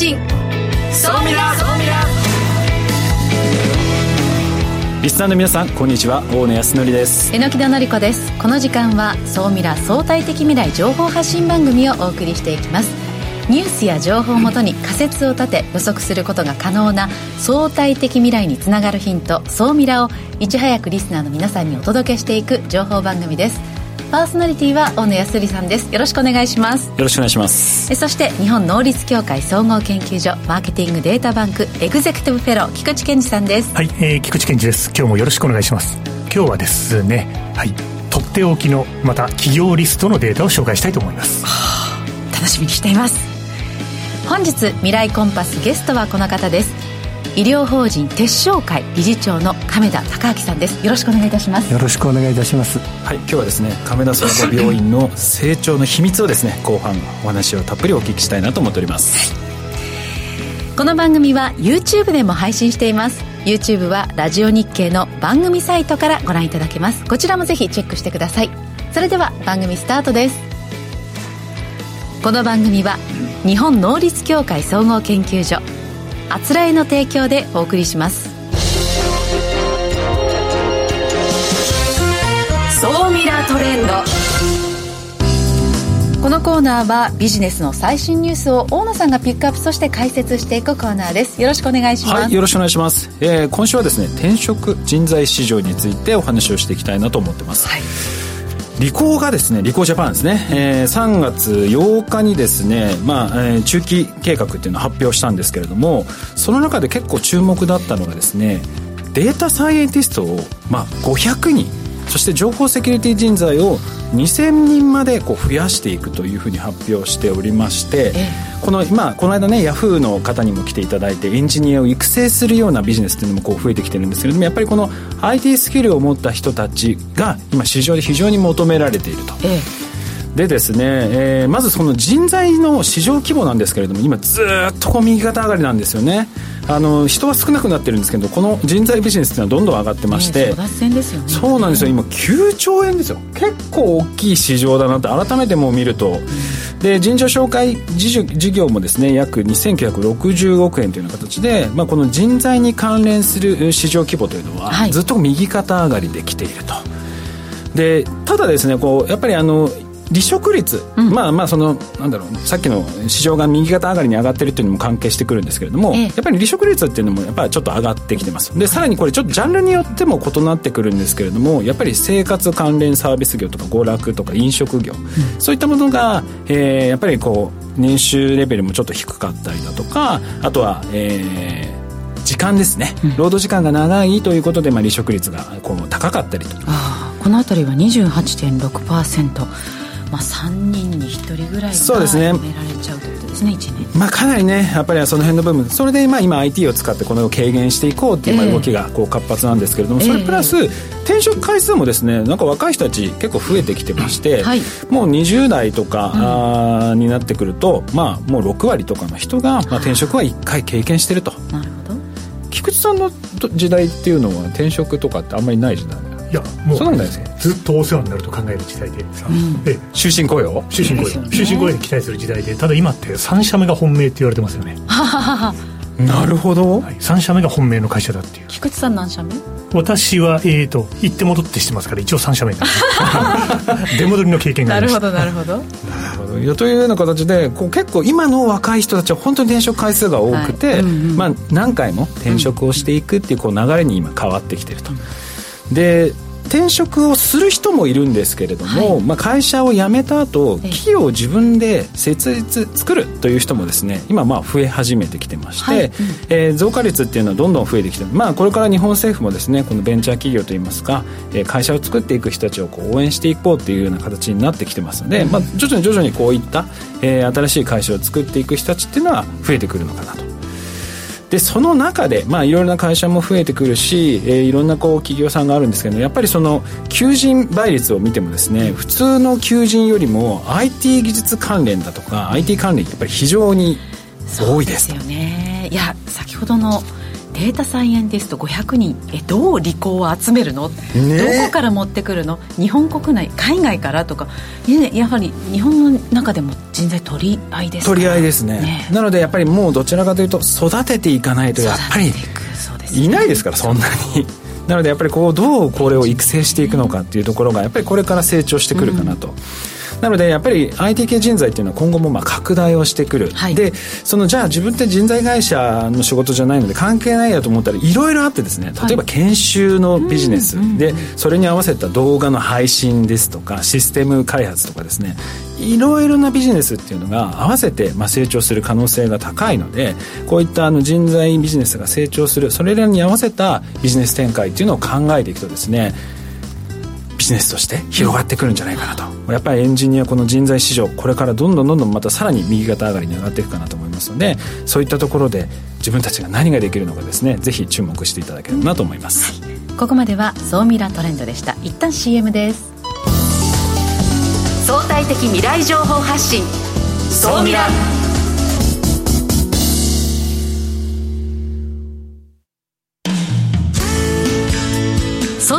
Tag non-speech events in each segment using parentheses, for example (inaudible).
信総ミラ総ミラリスナーの皆さんこんにちは。大野康則です。榎田紀子です。この時間は総ミラ相対的未来情報発信番組をお送りしていきます。ニュースや情報をもとに仮説を立て予測することが可能な相対的未来につながるヒント総ミラをいち早くリスナーの皆さんにお届けしていく情報番組ですパーソナリティは大野康さんです。よろしくお願いします。よろしくお願いします。えそして日本能率協会総合研究所マーケティングデータバンクエグゼクティブフェロー菊池健二さんです。はい、えー、菊池健二です。今日もよろしくお願いします。今日はですねはいとっておきのまた企業リストのデータを紹介したいと思います、はあ、楽しみにしています。本日未来コンパスゲストはこの方です医療法人鉄商会理事長の亀田孝明さんです。よろしくお願いいたします。よろしくお願いいたします。はい今日はですね亀田総合病院の成長の秘密をですね後半お話をたっぷりお聞きしたいなと思っております、この番組は YouTube でも配信しています。YouTube はラジオ日経の番組サイトからご覧いただけます。こちらもぜひチェックしてください。それでは番組スタートです。この番組は日本能率協会総合研究所あつらえの提供でお送りします。総ミラートレンド。このコーナーはビジネスの最新ニュースを大野さんがピックアップとして解説していくコーナーです。よろしくお願いします、はい、よろしくお願いします、えー、今週はですね転職人材市場についてお話をしていきたいなと思ってます、はいリコーがですね、リコージャパンですね、えー、3月8日にですね、まあ、えー、中期計画っていうのを発表したんですけれども、その中で結構注目だったのがですね、データサイエンティストを、まあ、500人、そして情報セキュリティ人材を2000人までこう増やしていくというふうに発表しておりまして、この今この間ねヤフーの方にも来ていただいてエンジニアを育成するようなビジネスっていうのもこう増えてきてるんですけれどもやっぱりこの IT スキルを持った人たちが今市場で非常に求められていると。でですね、えー、まずその人材の市場規模なんですけれども今ずっとこう右肩上がりなんですよね。あの人は少なくなってるんですけどこの人材ビジネスっていうのはどんどん上がってまして、そうなんですよ。今9兆円ですよ。結構大きい市場だなって改めてもう見ると、うん、で人事紹介事業もですね約2960億円というような形で、まあ、この人材に関連する市場規模というのは、ずっと右肩上がりできていると。でただですねこうやっぱりあの離職率、うん、まあまあそのなんだろうさっきの市場が右肩上がりに上がってるっていうのも関係してくるんですけれども、ええ、やっぱり離職率っていうのもやっぱりちょっと上がってきてます。でさらにこれちょっとジャンルによっても異なってくるんですけれどもやっぱり生活関連サービス業とか娯楽とか飲食業、うん、そういったものが、えー、やっぱりこう年収レベルもちょっと低かったりだとかあとは、えー時間ですね、うん、労働時間が長いということで、まあ、離職率がこう高かったりとこの辺りは28.6%まあ、3人に1人ぐらいがそうですね。められちゃうということですね1年、まあ、かなりねやっぱりその辺の部分それでまあ今 IT を使ってこれを軽減していこうっていう動きがこう活発なんですけれども、それプラス転職回数もですねなんか若い人たち結構増えてきてまして、はい、もう20代とか、うん、になってくると、まあ、もう6割とかの人が、まあ、転職は1回経験してると。なるほど。菊池さんの時代っていうのは転職とかってあんまりない時代？いやもうそうなんですねずっとお世話になると考える時代で終身雇用？終身雇用、ね、終身雇用に期待する時代でただ今って3社目が本命って言われてますよね。(laughs) なるほど、はい、3社目が本命の会社だっていう。菊池さん何社目？私はえーと行って戻ってしてますから一応3社目 (laughs) 出戻りの経験がありましたなるほど。なるほど。いやというような形でこう結構今の若い人たちは本当に転職回数が多くて、はい。うんうん、まあ、何回も転職をしていくっていうこう流れに今変わってきてると。うんで転職をする人もいるんですけれども、はい、まあ、会社を辞めた後企業を自分で設立作るという人もですね今まあ増え始めてきてまして、はい。うん、えー、増加率っていうのはどんどん増えてきてまあこれから日本政府もですねこのベンチャー企業といいますか、えー、会社を作っていく人たちをこう応援していこうっていうような形になってきてますので、まあ、徐々に徐々にこういった、えー、新しい会社を作っていく人たちっていうのは増えてくるのかなとでその中で、まあ、いろいろな会社も増えてくるし、えー、いろんなこう企業さんがあるんですけどやっぱりその求人倍率を見てもですね普通の求人よりも IT 技術関連だとか IT 関連やっぱり非常に多いですよね。いや先ほどのデータサイエンティスト500人。えどう利口を集めるの、ね、どこから持ってくるの？日本国内海外からとか、ね、やはり日本の中でも人材取り合いです取り合いですね、ね、なのでやっぱりもうどちらかというと育てていかないとやっぱりいないですからそんなに。なのでやっぱりこうどうこれを育成していくのかっていうところがやっぱりこれから成長してくるかなと。うんなのでやっぱり IT 系人材っていうのは今後もまあ拡大をしてくる、はい、でそのじゃあ自分って人材会社の仕事じゃないので関係ないやと思ったらいろいろあってですね例えば研修のビジネス、はい、でそれに合わせた動画の配信ですとかシステム開発とかですね。いろいろなビジネスっていうのが合わせてまあ成長する可能性が高いのでこういったあの人材ビジネスが成長するそれらに合わせたビジネス展開っていうのを考えていくとですねビジネスとして広がってくるんじゃないかなと、やっぱりエンジニアこの人材市場これからどんどんどんどんまたさらに右肩上がりに上がっていくかなと思いますのでそういったところで自分たちが何ができるのかですねぜひ注目していただければなと思います、はい、ここまでは総ミラトレンドでした。一旦 CM です。相対的未来情報発信。総ミラ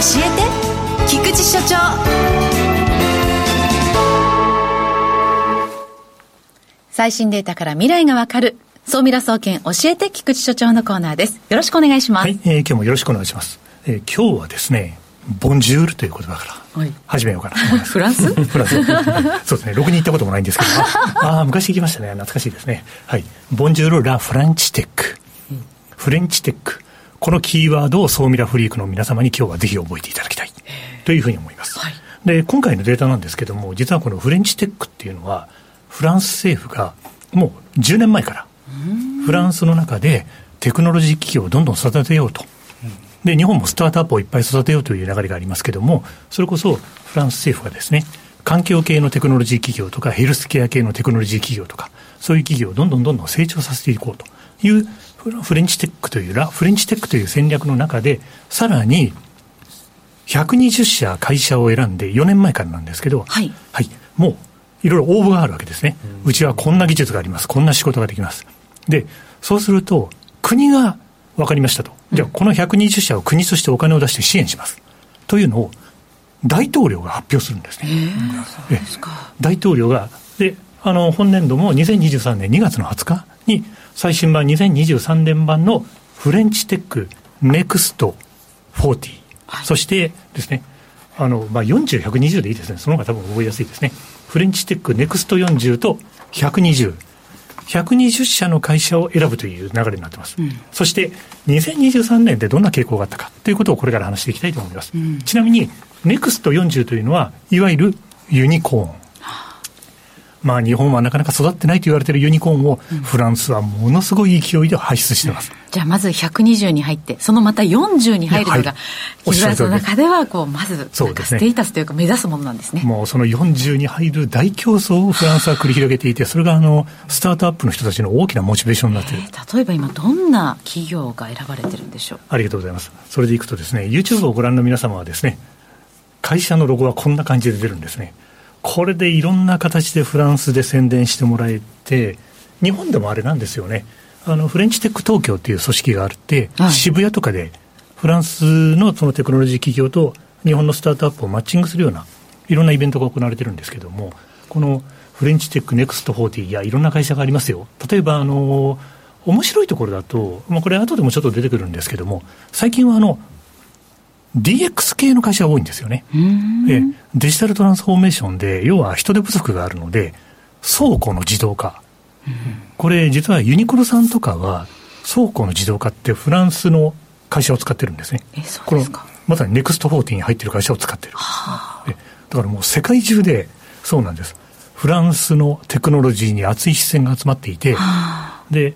えて。菊池所長。最新データから未来がわかる。総ミラ総研教えて。菊池所長のコーナーです。よろしくお願いします。はい、えー、今日もよろしくお願いします、えー、今日はですねボンジュールという言葉から始めようかな (laughs) フランス？(laughs) フランス。(laughs) そうですねろくに行ったこともないんですけど。ああ昔行きましたね。懐かしいですね。はい。ボンジュールラ・フランチテック、フレンチテックこのキーワードを総ミラフリークの皆様に今日はぜひ覚えていただきたい。というふうに思います。はい、で、今回のデータなんですけども、実はこのフレンチテックっていうのは、フランス政府がもう10年前から、フランスの中でテクノロジー企業をどんどん育てようと。で、日本もスタートアップをいっぱい育てようという流れがありますけども、それこそフランス政府がですね、環境系のテクノロジー企業とか、ヘルスケア系のテクノロジー企業とか、そういう企業をどんどんどんどん成長させていこうというフレンチテックというラ、フレンチテックという戦略の中で、さらに、120社会社を選んで4年前からなんですけど、はい。はい。もう、いろいろ応募があるわけですね。うちはこんな技術があります。こんな仕事ができます。で、そうすると、国が分かりましたと。じゃあ、この120社を国としてお金を出して支援します。というのを、大統領が発表するんですね。え大統領が、で、あの、本年度も2023年2月の20日に、最新版2023年版の French Tech Next 40、はい、そしてですね、あの、まあ、40、120でいいですね。その方が多分覚えやすいですね。 French Tech Next 40と120。120社の会社を選ぶという流れになってます。うん、そして、2023年でどんな傾向があったかということをこれから話していきたいと思います。うん、ちなみに、 Next 40というのは、いわゆるユニコーン。まあ、日本はなかなか育ってないと言われているユニコーンを、フランスはものすごい勢いで輩出してます。じゃあ、まず120に入って、そのまた40に入るのが、木村さんの中では、こう、まず、ステータスというか、目指すものなんですね。もう、その40に入る大競争をフランスは繰り広げていて、それが、あの、スタートアップの人たちの大きなモチベーションになっている。例えば今、どんな企業が選ばれてるんでしょう？ありがとうございます。それでいくとですね、YouTube をご覧の皆様はですね、会社のロゴはこんな感じで出るんですね。これでいろんな形でフランスで宣伝してもらえて、日本でもあれなんですよね、あのフレンチテック東京っていう組織があって、はい、渋谷とかでフランスのそのテクノロジー企業と日本のスタートアップをマッチングするような、いろんなイベントが行われてるんですけども、このフレンチテックネクスト40やいろんな会社がありますよ。例えば、あの、面白いところだと、まあ、これ後でもちょっと出てくるんですけども、最近はあの、DX 系の会社が多いんですよね。でデジタルトランスフォーメーションで、要は人手不足があるので、倉庫の自動化。これ実はユニクロさんとかは、倉庫の自動化ってフランスの会社を使ってるんですね。え、そうですかまさにネクスト40に入ってる会社を使ってる。はあ、だからもう世界中でそうなんです。フランスのテクノロジーに熱い視線が集まっていて、で、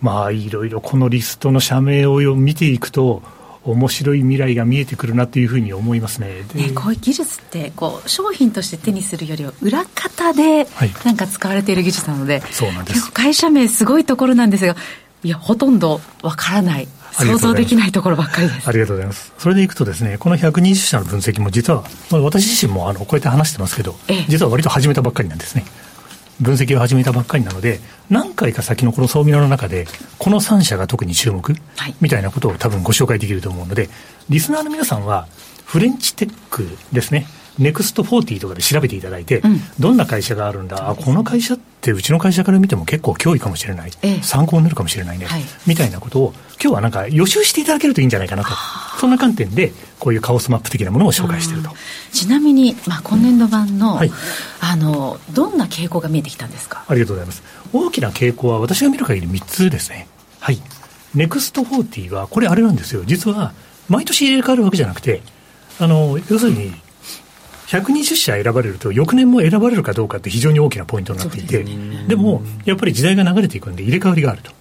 まあ、いろいろこのリストの社名を見ていくと、面白い未来が見えてくるなというふうに思いますね。ねこういう技術ってこう商品として手にするよりは裏方でなんか使われている技術なので、はい、そうなんです。会社名すごいところなんですがいやほとんどわからない。想像できないところばっかりです。ありがとうございます。それでいくとですねこの120社の分析も実は、まあ、私自身もあのこうやって話してますけど、実は割と始めたばっかりなんですね分析を始めたばっかりなので、何回か先のこの総ミラの中で、この3社が特に注目、はい、みたいなことを多分ご紹介できると思うので、リスナーの皆さんは、フレンチテックですね、ネクスト40とかで調べていただいて、うん、どんな会社があるんだ、あこの会社ってうちの会社から見ても結構脅威かもしれない、ええ、参考になるかもしれないね、はい、みたいなことを、今日はなんか予習していただけるといいんじゃないかなと、そんな観点で、こういうカオスマップ的なものを紹介していると。ちなみに、まあ、今年度版のはい、あの、どんな傾向が見えてきたんですか？ありがとうございます。大きな傾向は、私が見る限り3つですね。はい。ネクスト40は、これあれなんですよ。実は、毎年入れ替わるわけじゃなくて、あの、要するに、120社選ばれると、翌年も選ばれるかどうかって非常に大きなポイントになっていて、でも、やっぱり時代が流れていくんで、入れ替わりがあると。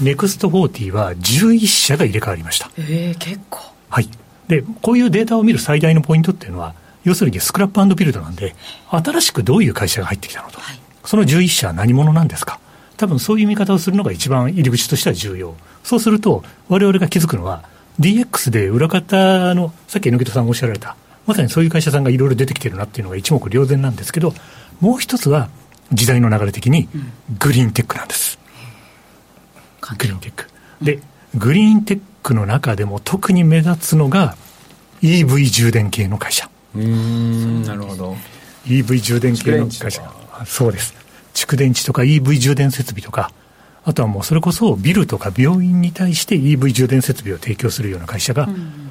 ネクスト40は11社が入れ替わりました。えー、結構。はい。で、こういうデータを見る最大のポイントっていうのは、要するにスクラップビルドなんで、新しくどういう会社が入ってきたのと。はい、その11社は何者なんですか多分そういう見方をするのが一番入り口としては重要。そうすると、我々が気づくのは、DX で裏方の、さっき榎戸さんがおっしゃられた、まさにそういう会社さんがいろいろ出てきてるなっていうのが一目瞭然なんですけど、もう一つは、時代の流れ的に、グリーンテックなんです。うん、グリーンテック。で、グリーンテックの中でも特に目立つのが、EV 充電系の会社。うん、なるほど。EV 充電系の会社。そうです。蓄電池とか EV 充電設備とか、あとはもうそれこそビルとか病院に対して EV 充電設備を提供するような会社が、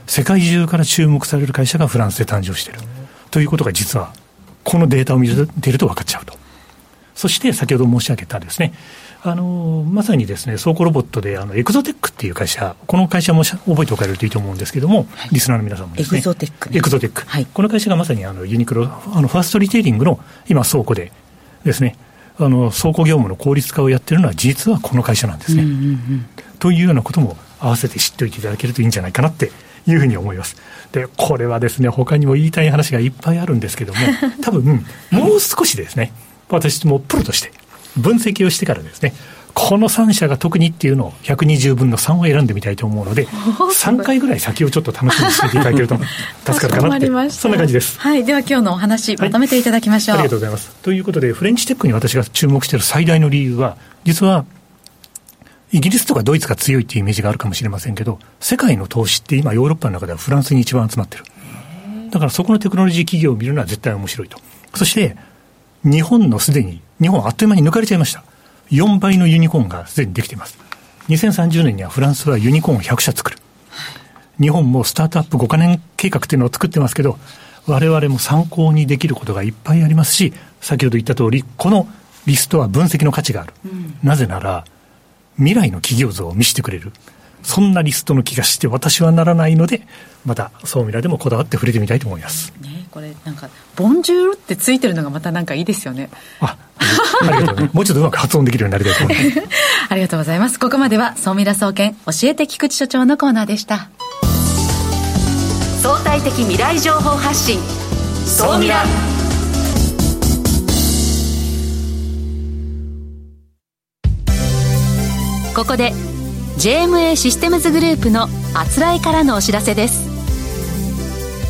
世界中から注目される会社がフランスで誕生している。ということが実は、このデータを見ていると分かっちゃうと。そして先ほど申し上げたですね、あのまさにですね倉庫ロボットであのエクゾテックっていう会社、この会社も覚えておかれるといいと思うんですけれども、はい、リスナーの皆さんもですね、エクゾテック、エクゾテック、はい、この会社がまさにあのユニクロ、あのファーストリテイリングの今、倉庫でですね、あの倉庫業務の効率化をやってるのは、実はこの会社なんですね、うんうんうん。というようなことも合わせて知っておいていただけるといいんじゃないかなっていうふうに思います。で、これはですね、他にも言いたい話がいっぱいあるんですけども、(laughs) 多分もう少しですね、私もプロとして分析をしてからですね、この3社が特にっていうのを120分の3を選んでみたいと思うので、(laughs) 3回ぐらい先をちょっと楽しみにしていただけると助かるかなって、そんな感じです。はい、では今日のお話、まとめていただきましょう、はい、ありがとうございます。ということで、フレンチテックに私が注目している最大の理由は、実は、イギリスとかドイツが強いっていうイメージがあるかもしれませんけど、世界の投資って今ヨーロッパの中ではフランスに一番集まってる。だからそこのテクノロジー企業を見るのは絶対面白いと。そして、日本のすでに、日本あっという間に抜かれちゃいました。4倍のユニコーンがすでにできています。2030年にはフランスはユニコーンを100社作る。日本もスタートアップ5カ年計画っていうのを作ってますけど、我々も参考にできることがいっぱいありますし、先ほど言った通り、このリストは分析の価値がある。うん、なぜなら、未来の企業像を見せてくれる。そんなリストの気がして私はならないので、また、総ミラでもこだわって触れてみたいと思います。ね、これなんか、ボンジュールってついてるのがまたなんかいいですよね。あ、ありがとう、ね、(laughs) もうちょっとうまく発音できるようになりたいと思います。(laughs) ありがとうございます。ここまでは、総ミラ総研、教えて菊池所長のコーナーでした。相対的未来情報発信、総ミラ。ここで JMA システムズグループのあつらいからのお知らせです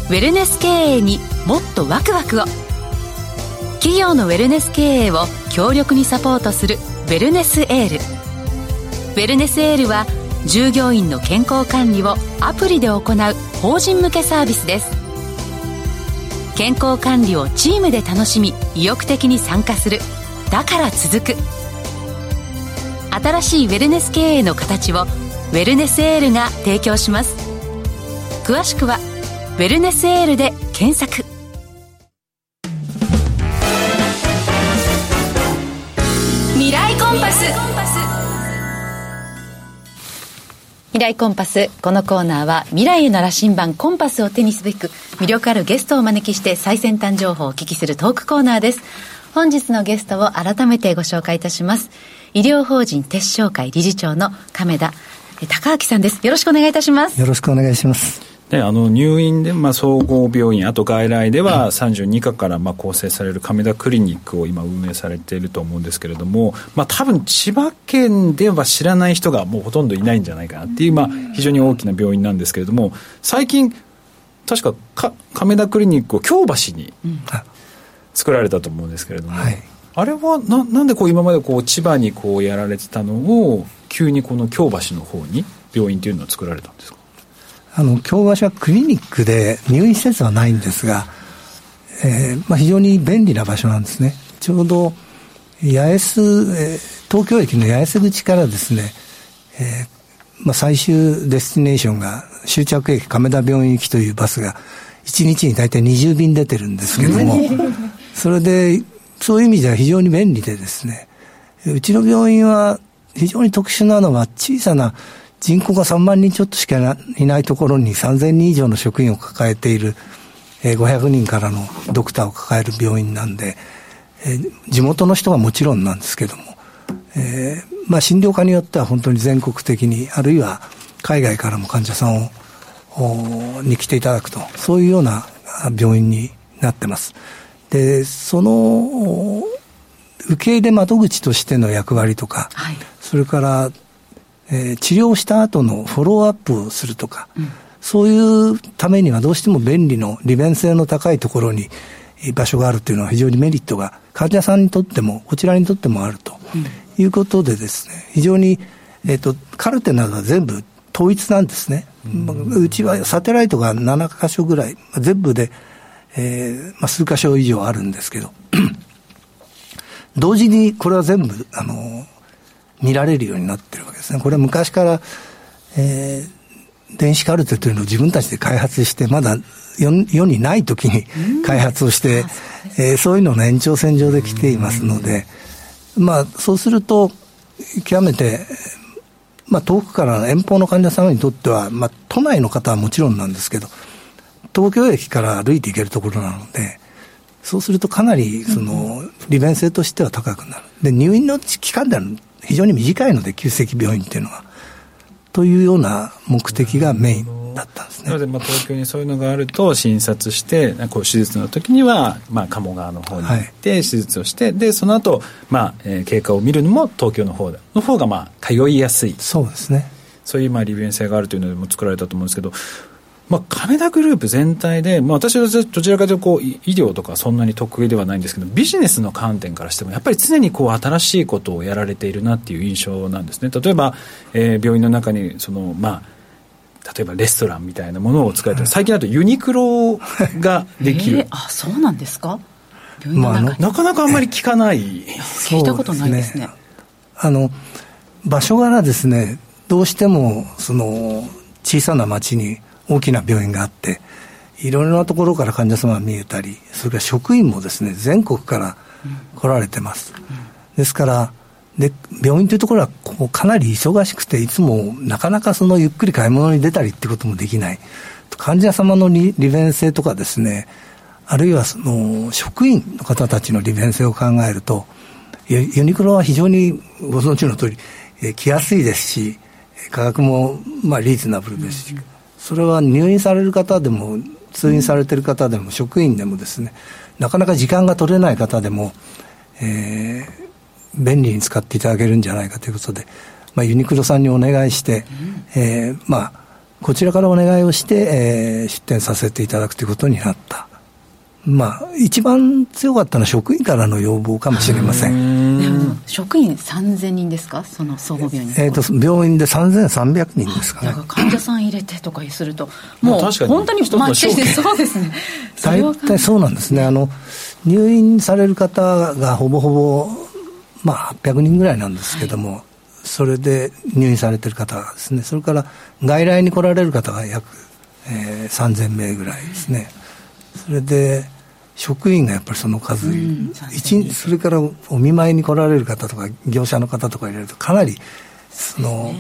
ウェルネス経営にもっとワクワクを。企業のウェルネス経営を強力にサポートするウェルネスエール。ウェルネスエールは従業員の健康管理をアプリで行う法人向けサービスです。健康管理をチームで楽しみ意欲的に参加する。だから続く。新しいウェルネス経営の形をウェルネスエールが提供します。詳しくは「ウェルネスエール」で検索。未来コンパス。未来コンパス。このコーナーは未来への羅針盤コンパスを手にすべく魅力あるゲストをお招きして最先端情報をお聞きするトークコーナーです。本日のゲストを改めてご紹介いたします。医療法人鉄商会理事長の亀田高明さんです。よろしくお願いいたします。よろしくお願いしますであの入院で、まあ、総合病院あと外来では32科からまあ構成される亀田クリニックを今運営されていると思うんですけれども、まあ、多分千葉県では知らない人がもうほとんどいないんじゃないかなっていう、まあ、非常に大きな病院なんですけれども最近確かか亀田クリニックを京橋に作られたと思うんですけれども、はい、あれはななんでこう今までこう千葉にこうやられてたのを急にこの京橋の方に病院っていうのを作られたんですか？あの京橋はクリニックで入院施設はないんですが、えーまあ、非常に便利な場所なんですね。ちょうど八重洲、えー、東京駅の八重洲口からですね、えーまあ、最終デスティネーションが終着駅亀田病院行きというバスが1日に大体20便出てるんですけどもそれでそういう意味では非常に便利でですねうちの病院は非常に特殊なのは小さな人口が3万人ちょっとしかいないところに3000人以上の職員を抱えている、えー、500人からのドクターを抱える病院なんで、えー、地元の人はもちろんなんですけども、えーまあ、診療科によっては本当に全国的にあるいは海外からも患者さんをに来ていただくとそういうような病院になってます。でその受け入れ窓口としての役割とか、はい、それからえー、治療した後のフォローアップをするとか、うん、そういうためにはどうしても便利の利便性の高いところに場所があるというのは非常にメリットが患者さんにとってもこちらにとってもあるということでですね、非常に、えーと、カルテなどは全部統一なんですね、うん、うちはサテライトが7箇所ぐらい全部で、えーまあ、数箇所以上あるんですけど (clears throat) 同時にこれは全部あの見られるようになってるわけですね。これは昔から、えー、電子カルテというのを自分たちで開発して、まだ世世にない時に開発をして、うん、えー、そういうのの延長線上で来ていますので、まあ、そうすると、極めて、まあ、遠くから遠方の患者様にとっては、まあ、都内の方はもちろんなんですけど、東京駅から歩いて行けるところなので、そうするとかなりその利便性としては高くなる。で、入院の期間では非常に短いので、急性期病院っていうのは。というような目的がメインだったんですね。なので、まあ、東京にそういうのがあると、診察して、こう手術の時には、まあ、鴨川の方に行って、手術をして、はい、で、その後、まあ、えー、経過を見るのも東京の方の方が、まあ、通いやすい。そうですね。そういう、まあ、利便性があるというのでも作られたと思うんですけど、まあ、亀田グループ全体で、まあ、私はどちらかというとこう医療とかそんなに得意ではないんですけどビジネスの観点からしてもやっぱり常にこう新しいことをやられているなっていう印象なんですね。例えば、えー、病院の中にその、まあ、例えばレストランみたいなものを使えて最近だとユニクロができる、えー、あそうなんですか？まあ、なかなかあんまり聞かない、聞いたことないですね。あの場所柄ですねどうしてもその小さな町に大きな病院があって、いろいろなところから患者様が見えたり、それから職員もですね、全国から来られてます。ですから、で、病院というところはこうかなり忙しくて、いつもなかなかそのゆっくり買い物に出たりってこともできない。患者様の利便性とかですね、あるいはその職員の方たちの利便性を考えると、ユニクロは非常にご存知の通り、え来やすいですし、価格もまあリーズナブルですし、うんそれは入院される方でも通院されてる方でも職員でもですねなかなか時間が取れない方でも、えー、便利に使っていただけるんじゃないかということで、まあ、ユニクロさんにお願いして、えー、まあこちらからお願いをして、えー、出店させていただくということになったまあ、一番強かったのは職員からの要望かもしれません。職員3000人ですか、その総合病院えーと、病院で3300人ですかね。患者さん入れてとかすると、もう本当に待ちして、そうですね。大体そうなんですね。あの入院される方がほぼほぼ、まあ、800人ぐらいなんですけども、はい、それで入院されてる方ですね、それから外来に来られる方が約、えー、3000名ぐらいですね。それで、職員がやっぱりその数、うん、それからお見舞いに来られる方とか業者の方とか入れるとかなりその、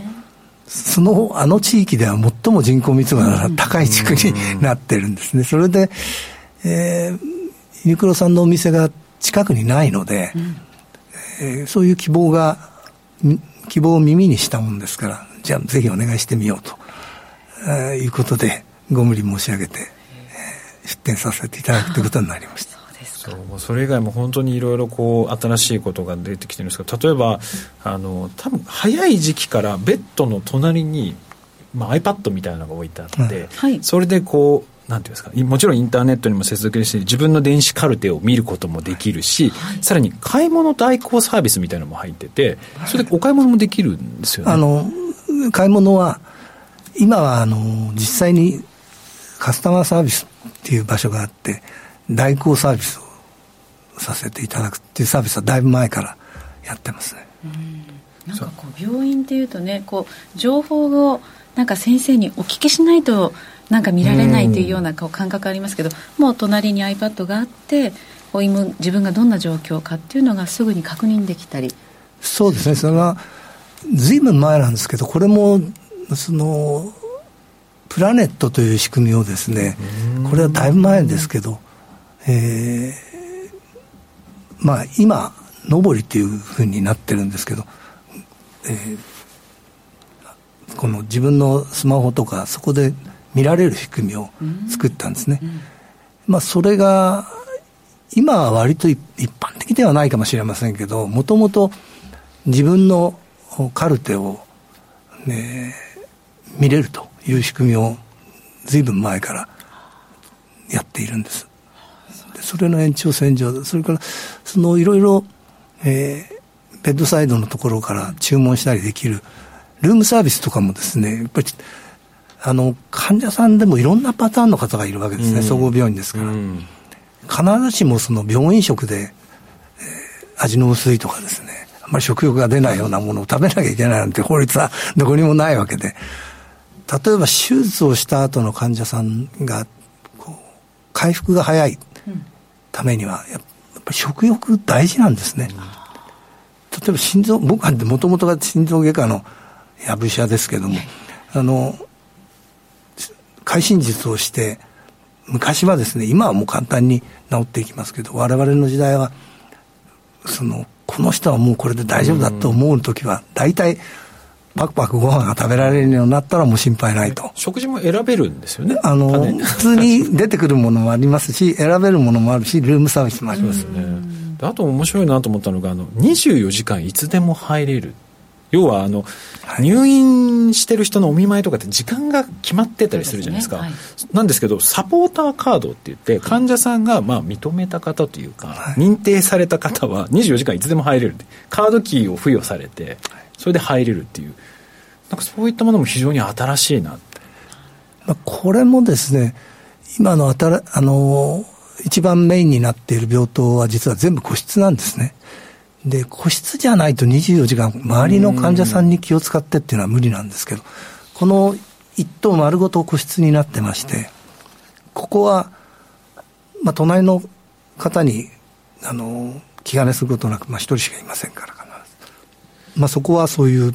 そのあの地域では最も人口密度が高い地区になってるんですね。それで、えー、ユニクロさんのお店が近くにないので、うん、えー、そういう希望が、希望を耳にしたもんですから、じゃあぜひお願いしてみようと、えー、いうことで、ご無理申し上げて、えー、出展させていただくということになりました。(laughs) そうそれ以外も本当にいろいろこう新しいことが出てきてるんですけど例えばあの多分早い時期からベッドの隣に、まあ、iPad みたいなのが置いてあって、うん。はい、それでこうなんていうんですかもちろんインターネットにも接続して自分の電子カルテを見ることもできるし、はい、さらに買い物代行サービスみたいなのも入っててそれでお買い物もできるんですよね。あの買い物は今はあの実際にカスタマーサービスっていう場所があって代行サービスをさせていただくっていうサービスはだいぶ前からやってますね。なんかこう病院っていうとねこう情報をなんか先生にお聞きしないとなんか見られないというようなこう感覚ありますけど、もう隣に iPad があってこう今自分がどんな状況かっていうのがすぐに確認できたり。そうですね。それはずいぶん前なんですけどこれもそのプラネットという仕組みをですねこれはだいぶ前ですけど、えー、まあ今上りっていうふうになってるんですけど、えー、この自分のスマホとかそこで見られる仕組みを作ったんですね。まあ、それが、今は割と一般的ではないかもしれませんけど、もともと自分のカルテを、ね、見れるという仕組みを随分前からやっているんです。それの延長線上で、それから、そのいろいろ、えー、ベッドサイドのところから注文したりできる、ルームサービスとかもですね、やっぱりあの患者さんでもいろんなパターンの方がいるわけですね、うん、総合病院ですから、うん、必ずしもその病院食で、えー、味の薄いとかですね、あんまり食欲が出ないようなものを食べなきゃいけないなんて法律はどこにもないわけで、例えば手術をした後の患者さんが回復が早いためには、やっぱ食欲大事なんですね。例えば心臓、僕はもともとが心臓外科のやぶ医者ですけども、あの、会心術をして、昔はですね、今はもう簡単に治っていきますけど、我々の時代は、その、この人はもうこれで大丈夫だと思う時は、大体、パクパクご飯が食べられるようになったらもう心配ないと。食事も選べるんですよね？あの、普通に (laughs) 出てくるものもありますし、選べるものもあるし、ルームサービスもあります。ね、あと面白いなと思ったのが、あの、24時間いつでも入れる。要はあの、はい、入院してる人のお見舞いとかって時間が決まってたりするじゃないですか、ね。はい、なんですけどサポーターカードって言って患者さんがまあ認めた方というか、はい、認定された方は24時間いつでも入れるカードキーを付与されてそれで入れるっていう。なんかそういったものも非常に新しいな、まあ、これもですね今の新あの一番メインになっている病棟は実は全部個室なんですね。で、個室じゃないと24時間、周りの患者さんに気を使ってっていうのは無理なんですけど、この一棟丸ごと個室になってまして、ここは、まあ、隣の方に、あの、気兼ねすることなく、まあ、一人しかいませんから、まあ、そこはそういう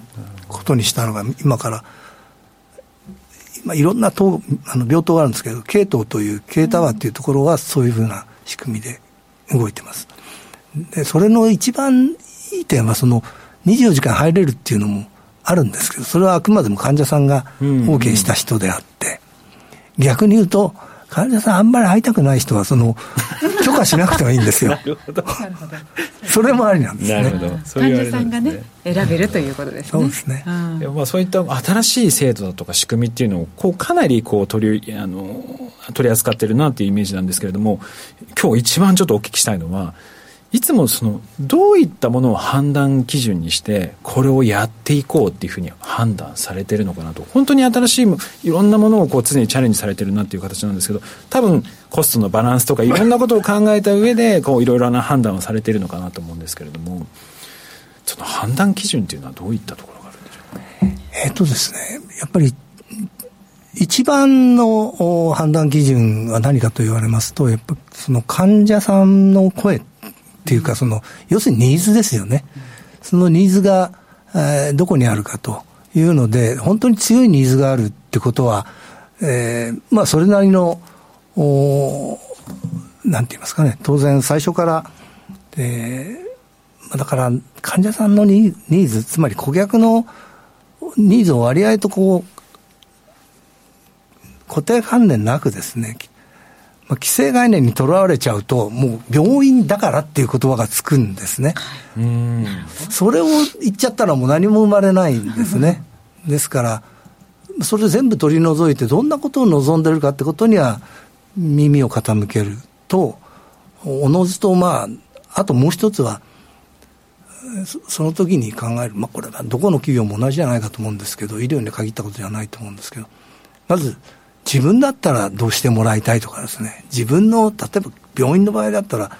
ことにしたのが、今から、まあ、いろんな棟あの病棟があるんですけど、K 棟という K タワーっていうところはそういうふうな仕組みで動いてます。で、それの一番いい点は、その24時間入れるっていうのもあるんですけど、それはあくまでも患者さんが OK した人であって、逆に言うと、患者さんあんまり会いたくない人は、その、(laughs) 許可しなくてもいいんですよ。なるほど。それもありなんですね。なるほど。患者さんがね、選べるということですね。そうですね。まあそういった新しい制度だとか仕組みっていうのを、こう、かなりこう、取り、あの、取り扱ってるなっていうイメージなんですけれども、今日一番ちょっとお聞きしたいのは、いつもそのどういったものを判断基準にしてこれをやっていこうっていうふうに判断されてるのかなと。本当に新しいいろんなものをこう常にチャレンジされてるなっていう形なんですけど多分コストのバランスとかいろんなことを考えた上でこういろいろな判断をされてるのかなと思うんですけれどもその判断基準っていうのはどういったところがあるんでしょうか、えっとですねやっぱり一番の判断基準は何かと言われますと、やっぱその患者さんの声っっていうか、その、要するにニーズですよね。そのニーズが、えー、どこにあるかというので、本当に強いニーズがあるってことは、えー、まあ、それなりの、おなんて言いますかね、当然最初から、でだから患者さんのニーズつまり顧客のニーズを割合とこう固定観念なくですねきまあ、既成概念にとらわれちゃうと、もう病院だからっていう言葉がつくんですね。それを言っちゃったらもう何も生まれないんですね。(laughs) ですから、それ全部取り除いて、どんなことを望んでるかってことには耳を傾けると、おのずとまあ、あともう一つは、その時に考える、まあ、これはどこの企業も同じじゃないかと思うんですけど、医療に限ったことじゃないと思うんですけど、まず、自分だったらどうしてもらいたいとかですね、自分の、例えば病院の場合だったら、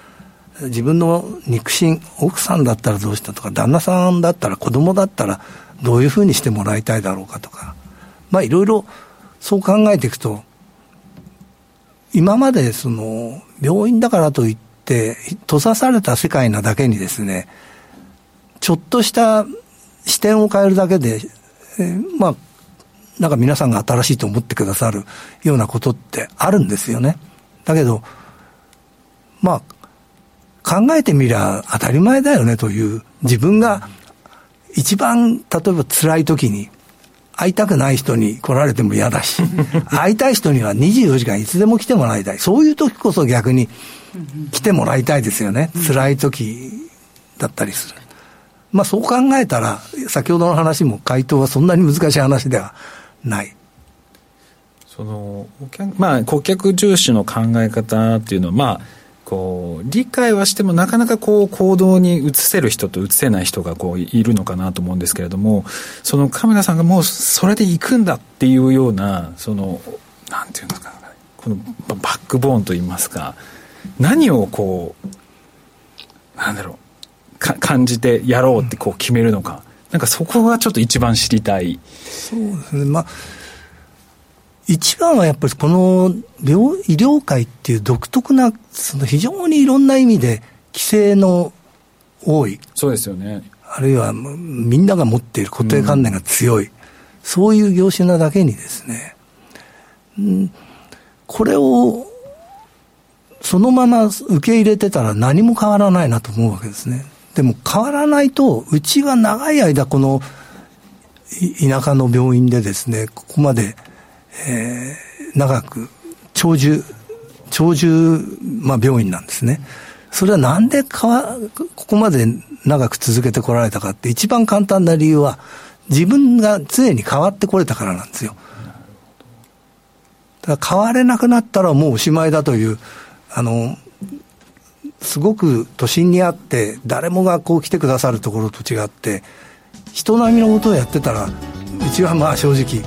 自分の肉親、奥さんだったらどうしたとか、旦那さんだったら、子供だったら、どういうふうにしてもらいたいだろうかとか、まあいろいろそう考えていくと、今までその、病院だからといって、閉ざされた世界なだけにですね、ちょっとした視点を変えるだけで、えー、まあ、なんか皆さんが新しいと思ってくださるようなことってあるんですよね。だけど、まあ、考えてみりゃ当たり前だよねという、自分が一番、例えば辛い時に、会いたくない人に来られても嫌だし、(laughs) 会いたい人には24時間いつでも来てもらいたい。そういう時こそ逆に来てもらいたいですよね。辛い時だったりする。まあそう考えたら、先ほどの話も回答はそんなに難しい話ではないそのまあ、顧客重視の考え方っていうのは、まあ、こう理解はしてもなかなかこう行動に移せる人と移せない人がこういるのかなと思うんですけれどもその亀田さんがもうそれで行くんだっていうようなそのなんていうんですかこのバックボーンといいますか何をこうなんだろう感じてやろうってこう決めるのか。なんかそこがちょっと一番知りたい。そうですね。まあ、一番はやっぱりこの病医療界っていう独特な、その非常にいろんな意味で規制の多い。そうですよね。あるいはみんなが持っている固定観念が強い。うん、そういう業種なだけにですね、うん、これをそのまま受け入れてたら何も変わらないなと思うわけですね。でも変わらないと、うちは長い間この田舎の病院でですね、ここまで、えー、長く長寿、長寿、まあ、病院なんですね。それはなんでかわ、ここまで長く続けてこられたかって一番簡単な理由は自分が常に変わってこれたからなんですよ。だから変われなくなったらもうおしまいだという、あの、すごく都心にあって誰もがこう来てくださるところと違って人並みのことをやってたらうちはまあ正直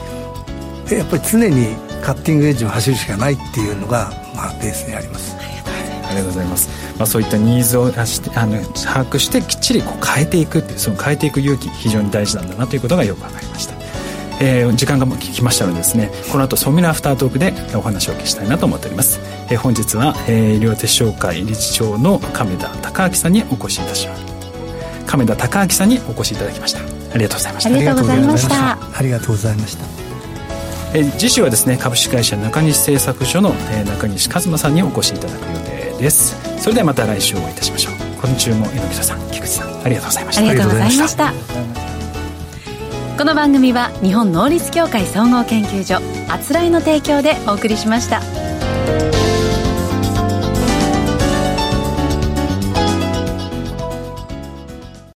やっぱり常にカッティングエッジを走るしかないっていうのがまあベースにあります。ありがとうございます。まあ、そういったニーズをしてあの把握してきっちりこう変えていくっていうその変えていく勇気非常に大事なんだなということがよく分かりました。えー、時間が来ましたのでですねこの後ソミラアフタートークでお話をお聞きしたいなと思っております、えー、本日は、えー、医療手商会理事長の亀田隆明さんにお越しいたします。亀田隆明さんにお越しいただきました。ありがとうございました。ありがとうございました。ありがとうございました。えー、次週はですね株式会社中西製作所の、えー、中西和馬さんにお越しいただく予定です。それではまた来週お会いいたしましょう。今週も榎木さん菊池さんありがとうございました。ありがとうございましたこの番組は日本能率協会総合研究所あつらいの提供でお送りしました。